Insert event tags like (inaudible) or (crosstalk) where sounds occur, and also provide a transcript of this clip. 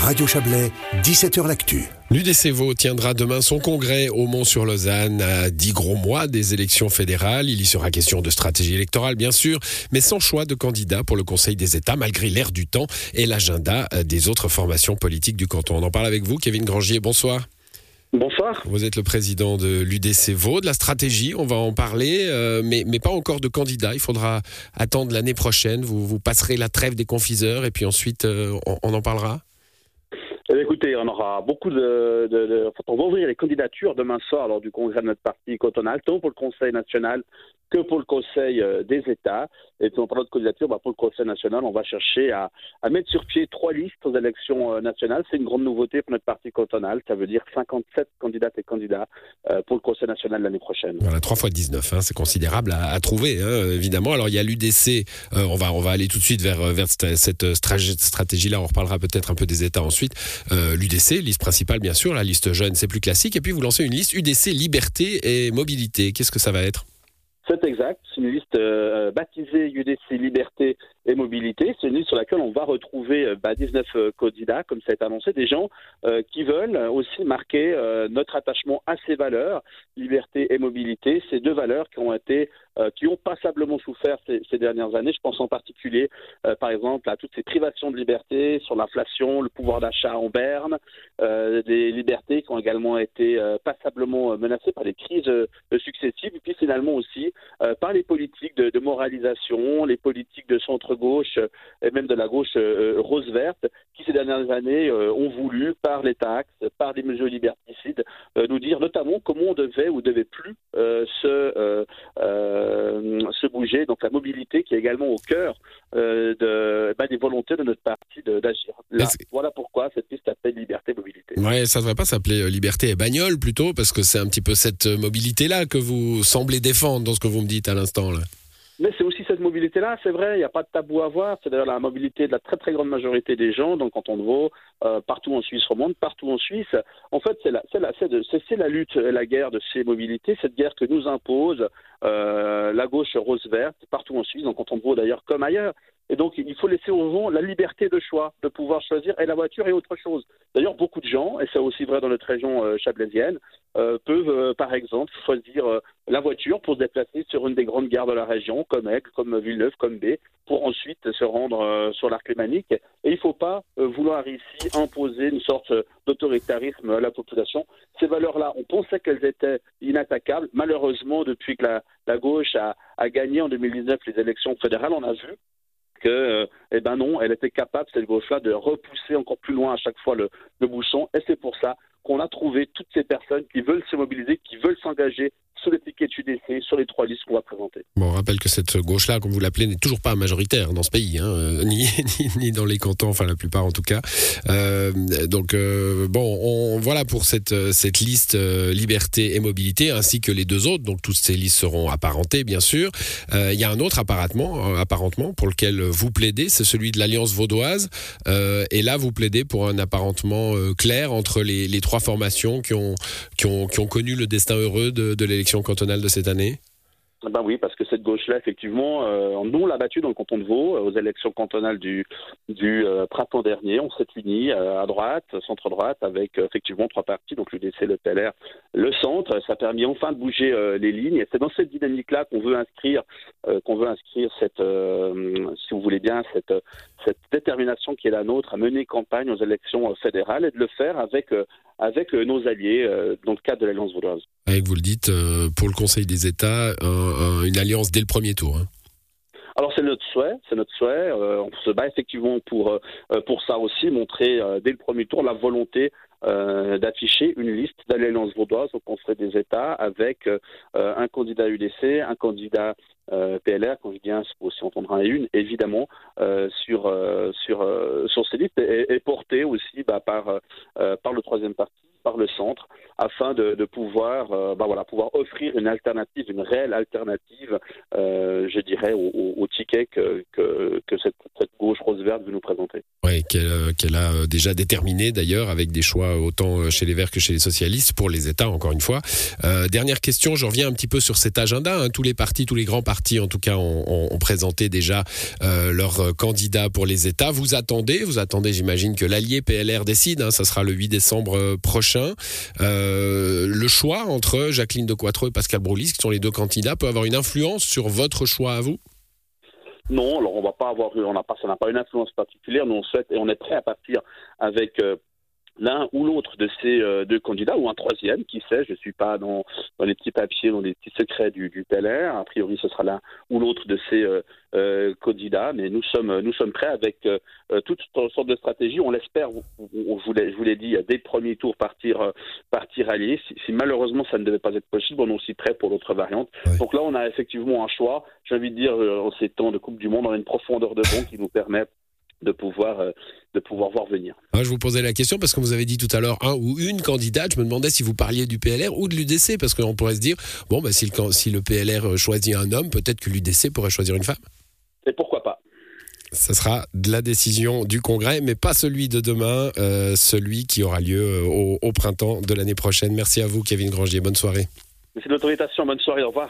Radio Chablais, 17h L'Actu. L'UDCVO tiendra demain son congrès au Mont-sur-Lausanne à 10 gros mois des élections fédérales. Il y sera question de stratégie électorale, bien sûr, mais sans choix de candidat pour le Conseil des États, malgré l'air du temps et l'agenda des autres formations politiques du canton. On en parle avec vous, Kevin Grangier. Bonsoir. Bonsoir. Vous êtes le président de l'UDC Vaud, de la stratégie, on va en parler, euh, mais, mais pas encore de candidat. Il faudra attendre l'année prochaine. Vous, vous passerez la trêve des confiseurs et puis ensuite euh, on, en parlera écoutez, on aura beaucoup de, de, on va ouvrir les candidatures demain soir lors du congrès de notre parti cantonal, tant pour le Conseil national que pour le Conseil euh, des États. Et puis on parle de candidature, bah, pour le Conseil national, on va chercher à, à, mettre sur pied trois listes aux élections euh, nationales. C'est une grande nouveauté pour notre parti cantonal. Ça veut dire 57 candidates et candidats euh, pour le Conseil national l'année prochaine. Voilà, 3 fois 19, hein, c'est considérable à, à trouver, hein, évidemment. Alors il y a l'UDC, on, va, on va aller tout de suite vers, vers cette stratégie-là. On reparlera peut-être un peu des États ensuite. L'UDC, liste principale bien sûr, la liste jeune, c'est plus classique. Et puis vous lancez une liste UDC Liberté et Mobilité. Qu'est-ce que ça va être? C'est exact. C'est une liste euh, baptisée UDC Liberté et Mobilité. C'est une liste sur laquelle on va retrouver euh, bah, 19 euh, candidats, comme ça a été annoncé, des gens qui veulent aussi marquer notre attachement à ces valeurs, liberté et mobilité, ces deux valeurs qui ont été, qui ont passablement souffert ces, ces, dernières années. Je pense en particulier, par exemple, à toutes ces privations de liberté, sur l'inflation, le pouvoir d'achat en berne, des libertés qui ont également été passablement menacées par les crises successives, et puis finalement aussi euh, par les politiques de, moralisation, les politiques de centre-gauche euh, et même de la gauche euh, rose-verte, qui ces dernières années ont voulu, par les taxes, par des mesures liberticides, nous dire notamment comment on devait ou devait plus se, se bouger. Donc la mobilité qui est également au cœur de, bah, des volontés de notre parti d'agir. Voilà pourquoi cette liste s'appelle Liberté Mobilité. Ouais, ça ne devrait pas s'appeler Liberté et Bagnole plutôt, parce que c'est un petit peu cette mobilité-là que vous semblez défendre dans ce que vous me dites à l'instant. là. Mobilité-là, c'est vrai, il n'y a pas de tabou à voir. C'est d'ailleurs la mobilité de la très très grande majorité des gens dans le canton de Vaud, euh, partout en Suisse romande, partout en Suisse. En fait, c'est, la lutte et la guerre de ces mobilités, cette guerre que nous impose euh, la gauche rose-verte, partout en Suisse, dans le canton de Vaud d'ailleurs, comme ailleurs. Et donc, il faut laisser aux gens la liberté de choix, de pouvoir choisir et la voiture et autre chose. D'ailleurs, beaucoup de gens, et c'est aussi vrai dans notre région euh, chablaisienne, euh, peuvent, euh, par exemple, choisir la voiture pour se déplacer sur une des grandes gares de la région, comme Aigle, comme Villeneuve, comme B, pour ensuite se rendre sur l'arc lémanique. Et il ne faut pas vouloir ici imposer une sorte d'autoritarisme à la population. Ces valeurs-là, on pensait qu'elles étaient inattaquables. Malheureusement, depuis que la, gauche a gagné en 2019 les élections fédérales, on a vu que, euh, eh ben non, elle était capable, cette gauche-là, de repousser encore plus loin à chaque fois le, bouchon. Et c'est pour ça qu'on a trouvé toutes ces personnes qui veulent se mobiliser, qui veulent s'engager sur les trois listes qu'on va présenter. Bon, on rappelle que cette gauche-là, comme vous l'appelez, n'est toujours pas majoritaire dans ce pays, hein, euh, (laughs) ni, ni, dans les cantons, enfin la plupart en tout cas. Euh, donc, euh, bon, on, voilà pour cette, cette liste liberté et mobilité, ainsi que les deux autres. Donc, toutes ces listes seront apparentées, bien sûr. Il y a un autre apparentement, apparentement pour lequel vous plaidez, c'est celui de l'Alliance vaudoise. et là, vous plaidez pour un apparentement clair entre les, les, trois formations qui ont, qui, ont, qui ont connu le destin heureux de, de l'élection cantonale de cette année ben oui, parce que cette gauche-là, effectivement, euh, nous, l'a battue dans le canton de Vaud euh, aux élections cantonales du, du euh, printemps dernier. On s'est unis euh, à droite, centre-droite, avec effectivement trois partis, donc l'UDC, le PLR, le centre. Ça a permis enfin de bouger les lignes. Et c'est dans cette dynamique-là qu'on veut inscrire, qu'on veut inscrire cette, si vous voulez bien, cette, cette détermination qui est la nôtre à mener campagne aux élections fédérales et de le faire avec avec nos alliés dans le cadre de l'Alliance vaudoise. Avec, vous le dites, pour le Conseil des États, une alliance dès le premier tour. Hein. Alors c'est notre souhait, c'est notre souhait. Euh, on se bat effectivement pour euh, pour ça aussi, montrer euh, dès le premier tour la volonté d'afficher une liste d'alliances vaudoises au Conseil des États avec un candidat UDC, un candidat PLR, quand je dis un, aussi entendre un et une, évidemment, sur sur sur ces listes et, porté aussi bah, par par le troisième parti par le centre afin de, pouvoir, euh, bah voilà, pouvoir offrir une alternative, une réelle alternative, euh, je dirais, au, ticket que, que, cette, gauche rose-verte veut nous présenter. Oui, qu'elle a déjà déterminé d'ailleurs, avec des choix autant chez les Verts que chez les socialistes, pour les États, encore une fois. dernière question, je reviens un petit peu sur cet agenda. Hein. Tous les partis, tous les grands partis, en tout cas, ont, présenté déjà leurs candidats pour les États. Vous attendez, vous attendez, j'imagine, que l'allié PLR décide. Hein. ça sera le 8 décembre prochain. Le choix entre Jacqueline de Quattro et Pascal Broulis, qui sont les deux candidats, peut avoir une influence sur votre choix à vous? Non, alors on va pas avoir, ça n'a pas une influence particulière. Nous on souhaite et on est prêt à partir avec euh, l'un ou l'autre de ces euh, deux candidats, ou un troisième, qui sait, je ne suis pas dans, dans, les petits papiers, dans les petits secrets du, du PLR, a priori ce sera l'un ou l'autre de ces euh, euh, candidats, mais nous sommes, nous sommes prêts avec toutes sortes de stratégies, on l'espère, je vous l'ai dit, dès le premier tour partir, partir allié, si, si, malheureusement ça ne devait pas être possible, on est aussi prêt pour l'autre variante. Donc là on a effectivement un choix, j'ai envie de dire, en ces temps de Coupe du Monde, on a une profondeur de banc qui nous permet de pouvoir, euh, de pouvoir voir venir. Ah, je vous posais la question parce que vous avez dit tout à l'heure un ou une candidate. Je me demandais si vous parliez du PLR ou de l'UDC parce qu'on pourrait se dire bon, bah, si, le, si le PLR choisit un homme, peut-être que l'UDC pourrait choisir une femme. Et pourquoi pas ça sera de la décision du Congrès, mais pas celui de demain, euh, celui qui aura lieu euh, au, au, printemps de l'année prochaine. Merci à vous, Kevin Grangier. Bonne soirée. Merci de. Bonne soirée. Au revoir.